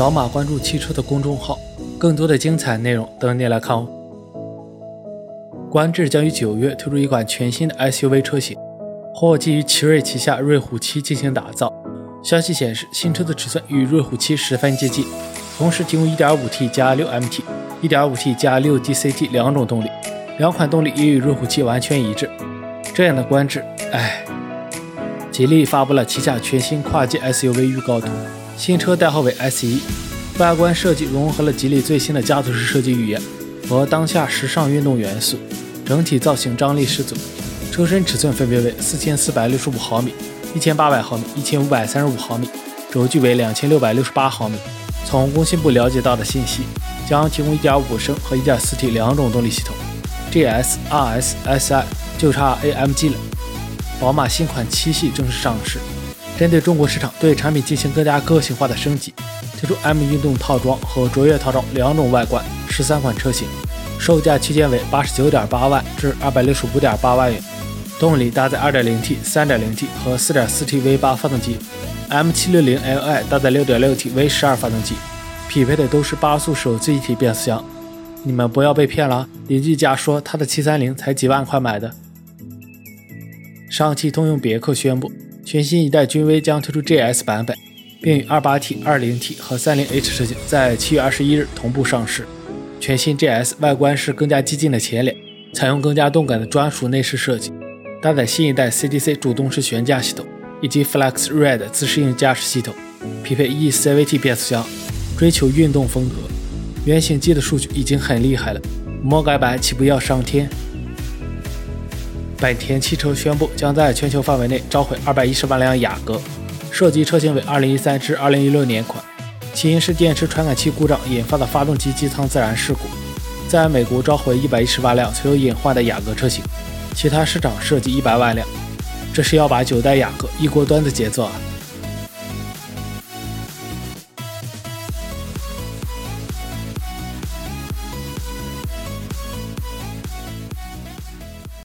扫码关注汽车的公众号，更多的精彩内容等你来看哦。观致将于九月推出一款全新的 SUV 车型，或基于奇瑞旗下瑞虎7进行打造。消息显示，新车的尺寸与瑞虎7十分接近，同时提供 1.5T 加 6MT、1.5T 加 6GCT 两种动力，两款动力也与瑞虎7完全一致。这样的观致，哎。吉利发布了旗下全新跨界 SUV 预告图，新车代号为 S1，外观设计融合了吉利最新的家族式设计语言和当下时尚运动元素，整体造型张力十足。车身尺寸分别为四千四百六十五毫米、一千八百毫米、一千五百三十五毫米，轴距为两千六百六十八毫米。从工信部了解到的信息，将提供1.5升和 1.4T 两种动力系统，GS、RS、SI 就差 AMG 了。宝马新款七系正式上市，针对中国市场，对产品进行更加个性化的升级，推出 M 运动套装和卓越套装两种外观，十三款车型，售价区间为八十九点八万至二百六十五点八万元。动力搭载二点零 T、三点零 T 和四点四 T V 八发动机，M 七六零 Li 搭载六点六 T V 十二发动机，匹配的都是八速手自一体变速箱。你们不要被骗了，邻居家说他的七三零才几万块买的。上汽通用别克宣布，全新一代君威将推出 GS 版本，并与 28T、20T 和 30H 车型在七月二十一日同步上市。全新 GS 外观是更加激进的前脸，采用更加动感的专属内饰设计，搭载新一代 CDC 主动式悬架系统以及 Flex Red 自适应驾驶系统，匹配 eCVT 变速箱，追求运动风格。原型机的数据已经很厉害了，魔改版岂不要上天？本田汽车宣布，将在全球范围内召回210万辆雅阁，涉及车型为2013至2016年款，起因是电池传感器故障引发的发动机机舱自燃事故。在美国召回110万辆存有隐患的雅阁车型，其他市场涉及100万辆。这是要把九代雅阁一锅端的节奏啊！